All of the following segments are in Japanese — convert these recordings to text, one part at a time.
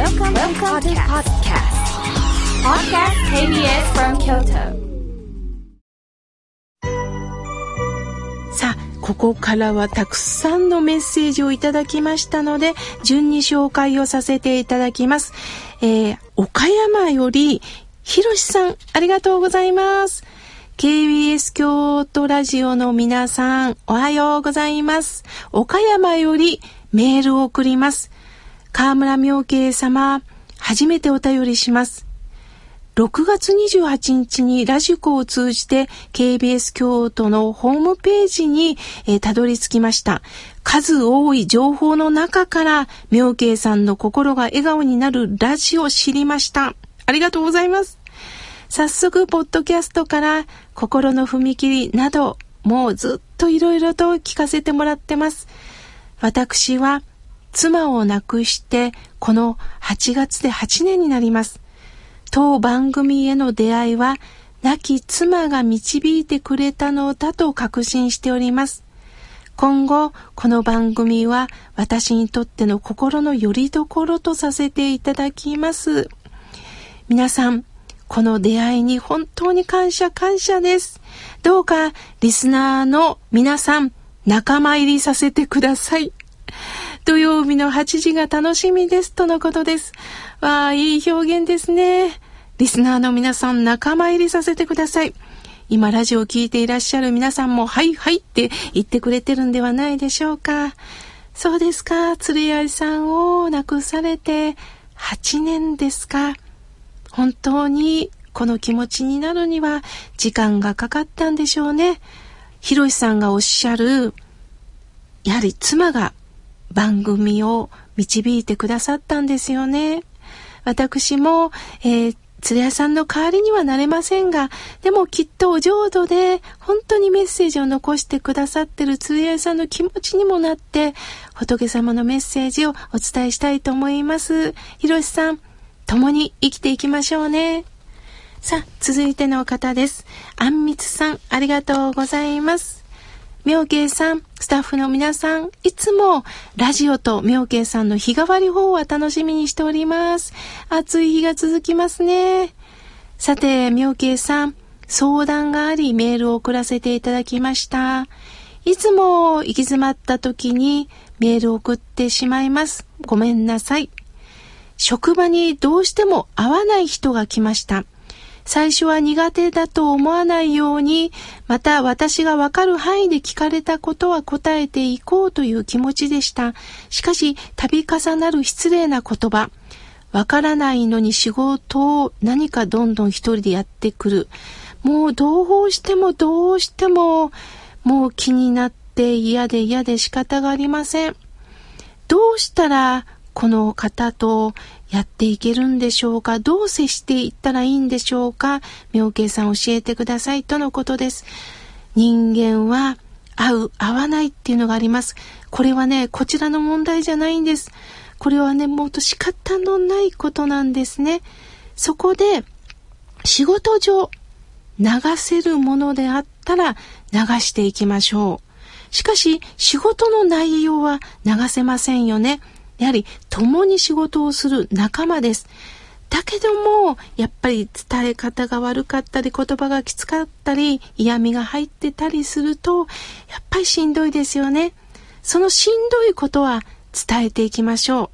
Welcome, Welcome to podcast. Podcast KBS from Kyoto. さあ、ここからはたくさんのメッセージをいただきましたので、順に紹介をさせていただきます。えー、岡山より、ひろしさん、ありがとうございます。KBS 京都ラジオの皆さん、おはようございます。岡山よりメールを送ります。河村明慶様、初めてお便りします。6月28日にラジコを通じて KBS 京都のホームページに、えー、たどり着きました。数多い情報の中から明慶さんの心が笑顔になるラジオを知りました。ありがとうございます。早速、ポッドキャストから心の踏切など、もうずっといろいろと聞かせてもらってます。私は妻を亡くしてこの8月で8年になります。当番組への出会いは亡き妻が導いてくれたのだと確信しております。今後、この番組は私にとっての心の拠り所とさせていただきます。皆さん、この出会いに本当に感謝感謝です。どうかリスナーの皆さん仲間入りさせてください。土曜日の8時が楽しみですとのことです。わあ、いい表現ですね。リスナーの皆さん仲間入りさせてください。今ラジオを聴いていらっしゃる皆さんもはいはいって言ってくれてるんではないでしょうか。そうですか。釣り合いさんを亡くされて8年ですか。本当にこの気持ちになるには時間がかかったんでしょうね。ひろしさんがおっしゃる、やはり妻が番組を導いてくださったんですよね。私も、えー、鶴屋さんの代わりにはなれませんが、でもきっとお浄土で本当にメッセージを残してくださってる鶴屋さんの気持ちにもなって、仏様のメッセージをお伝えしたいと思います。ひろしさん、共に生きていきましょうね。さあ、続いての方です。あんみつさん、ありがとうございます。妙慶さん、スタッフの皆さん、いつもラジオと妙慶さんの日替わり方は楽しみにしております。暑い日が続きますね。さて、妙慶さん、相談がありメールを送らせていただきました。いつも行き詰まった時にメールを送ってしまいます。ごめんなさい。職場にどうしても会わない人が来ました。最初は苦手だと思わないように、また私がわかる範囲で聞かれたことは答えていこうという気持ちでした。しかし、度重なる失礼な言葉。わからないのに仕事を何かどんどん一人でやってくる。もうどうしてもどうしても、もう気になって嫌で嫌で仕方がありません。どうしたらこの方とやっていけるんでしょうか？どう接していったらいいんでしょうか？妙慶さん教えてくださいとのことです。人間は合う、合わないっていうのがあります。これはね、こちらの問題じゃないんです。これはね、もっと仕方のないことなんですね。そこで、仕事上、流せるものであったら流していきましょう。しかし、仕事の内容は流せませんよね。やはり共に仕事をする仲間です。だけども、やっぱり伝え方が悪かったり、言葉がきつかったり、嫌味が入ってたりすると、やっぱりしんどいですよね。そのしんどいことは伝えていきましょう。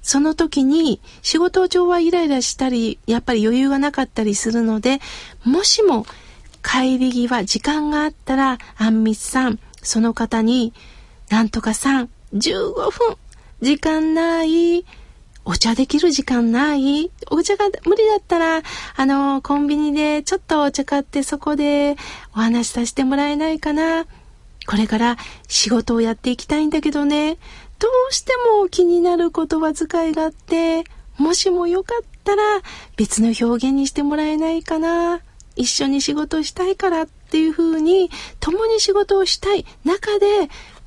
その時に仕事上はイライラしたり、やっぱり余裕がなかったりするので、もしも帰り際、時間があったら、あんみつさん、その方に、なんとかさん、15分、時間ないお茶できる時間ないお茶が無理だったら、あの、コンビニでちょっとお茶買ってそこでお話しさせてもらえないかな。これから仕事をやっていきたいんだけどね。どうしても気になる言葉遣いがあって、もしもよかったら別の表現にしてもらえないかな。一緒に仕事したいからっていう風に共に仕事をしたい中で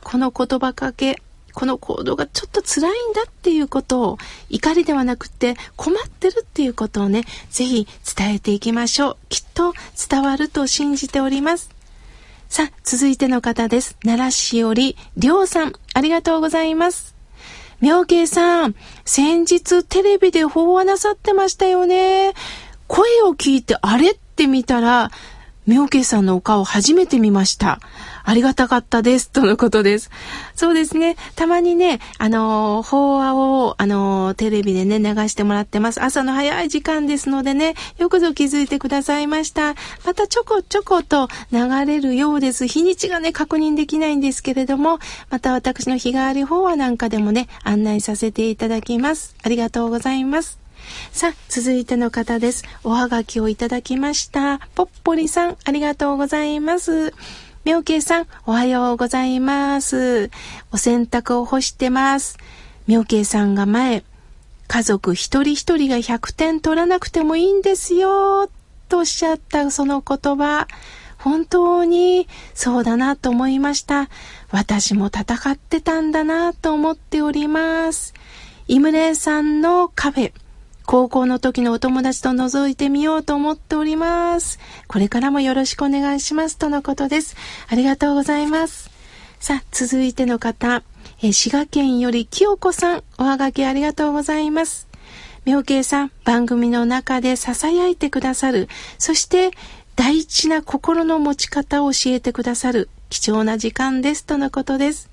この言葉かけこの行動がちょっと辛いんだっていうことを怒りではなくて困ってるっていうことをね、ぜひ伝えていきましょう。きっと伝わると信じております。さあ、続いての方です。奈良市より、りょうさん、ありがとうございます。妙慶さん、先日テレビで法話なさってましたよね。声を聞いてあれって見たら、妙慶さんのお顔初めて見ました。ありがたかったです。とのことです。そうですね。たまにね、あの、法話を、あの、テレビでね、流してもらってます。朝の早い時間ですのでね、よくぞ気づいてくださいました。またちょこちょこと流れるようです。日にちがね、確認できないんですけれども、また私の日替わり法話なんかでもね、案内させていただきます。ありがとうございます。さあ、続いての方です。おはがきをいただきました。ぽっぽりさん、ありがとうございます。みょうけいさん、おはようございます。お洗濯を干してます。みょうけいさんが前、家族一人一人が100点取らなくてもいいんですよ、とおっしゃったその言葉。本当にそうだなと思いました。私も戦ってたんだなと思っております。イムレイさんのカフェ。高校の時のお友達と覗いてみようと思っております。これからもよろしくお願いします。とのことです。ありがとうございます。さあ、続いての方、え滋賀県より清子さん、おはがきありがとうございます。妙慶さん、番組の中で囁いてくださる、そして大事な心の持ち方を教えてくださる貴重な時間ですとのことです。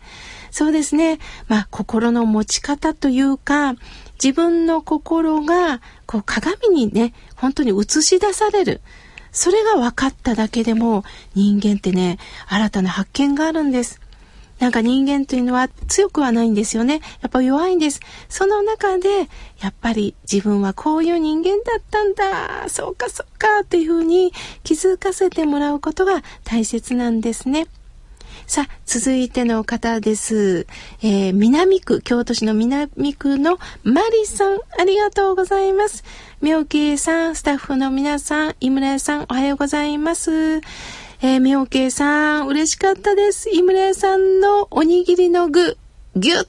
そうですね。まあ、心の持ち方というか、自分の心がこう鏡にね、本当に映し出される。それが分かっただけでも人間ってね、新たな発見があるんです。なんか人間というのは強くはないんですよね。やっぱ弱いんです。その中で、やっぱり自分はこういう人間だったんだ。そうかそうかっていうふうに気づかせてもらうことが大切なんですね。さあ、続いての方です。えー、南区、京都市の南区のマリさん、ありがとうございます。妙慶さん、スタッフの皆さん、井村屋さん、おはようございます。えー、妙慶さん、嬉しかったです。井村屋さんのおにぎりの具、ぎゅっ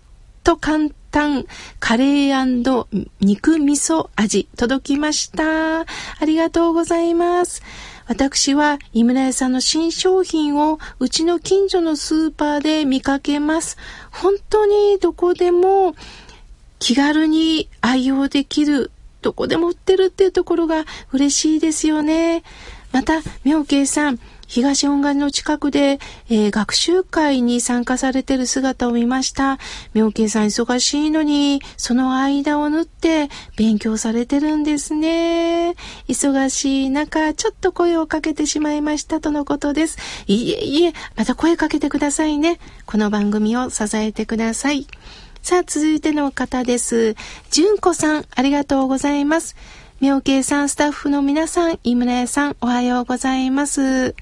と簡単、カレー肉味噌味、届きました。ありがとうございます。私は井村屋さんの新商品をうちの近所のスーパーで見かけます。本当にどこでも気軽に愛用できる、どこでも売ってるっていうところが嬉しいですよね。また、妙慶さん、東恩賀の近くで、えー、学習会に参加されてる姿を見ました。妙慶さん忙しいのに、その間を縫って勉強されてるんですね。忙しい中、ちょっと声をかけてしまいましたとのことです。いえいえ、また声かけてくださいね。この番組を支えてください。さあ、続いての方です。純子さん、ありがとうございます。妙慶さん、スタッフの皆さん、井村屋さん、おはようございます。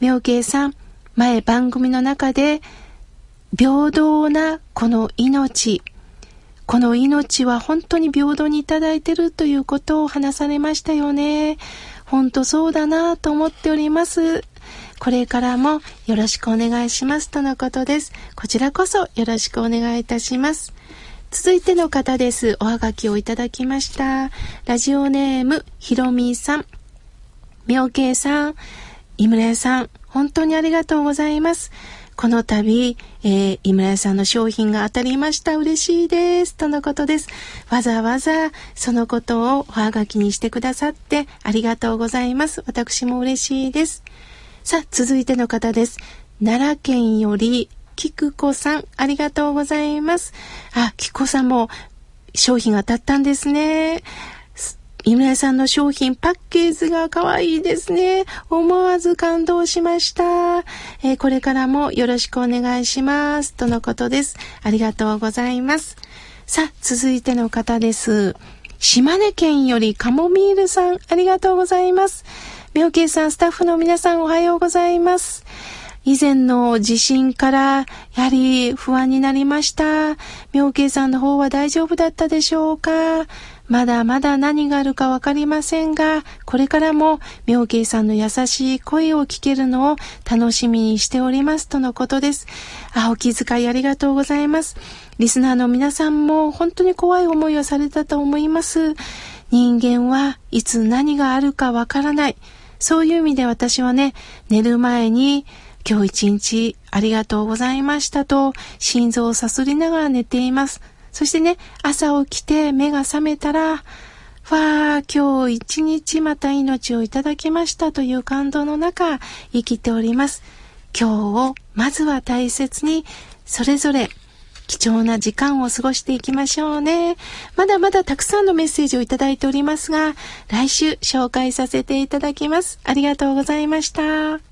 妙慶さん、前番組の中で、平等なこの命、この命は本当に平等にいただいているということを話されましたよね。本当そうだなと思っております。これからもよろしくお願いしますとのことです。こちらこそよろしくお願いいたします。続いての方です。おはがきをいただきました。ラジオネーム、ひろみさん。妙慶さん、井村屋さん、本当にありがとうございます。この度、えー、井村屋さんの商品が当たりました。嬉しいです。とのことです。わざわざそのことをおはがきにしてくださってありがとうございます。私も嬉しいです。さあ、続いての方です。奈良県より菊子さん、ありがとうございます。あ、菊子さんも商品当たったんですね。井村さんの商品パッケージが可愛いですね。思わず感動しました、えー、これからもよろしくお願いします。とのことです。ありがとうございます。さあ、続いての方です。島根県よりカモミールさん、ありがとうございます。妙慶さん、スタッフの皆さん、おはようございます。以前の地震からやはり不安になりました。妙慶さんの方は大丈夫だったでしょうか？まだまだ何があるかわかりませんが、これからも妙慶さんの優しい声を聞けるのを楽しみにしておりますとのことです。あ、お気遣いありがとうございます。リスナーの皆さんも本当に怖い思いをされたと思います。人間はいつ何があるかわからない。そういう意味で私はね、寝る前に今日一日ありがとうございましたと心臓をさすりながら寝ています。そしてね、朝起きて目が覚めたら、わあ、今日一日また命をいただきましたという感動の中、生きております。今日をまずは大切に、それぞれ貴重な時間を過ごしていきましょうね。まだまだたくさんのメッセージをいただいておりますが、来週紹介させていただきます。ありがとうございました。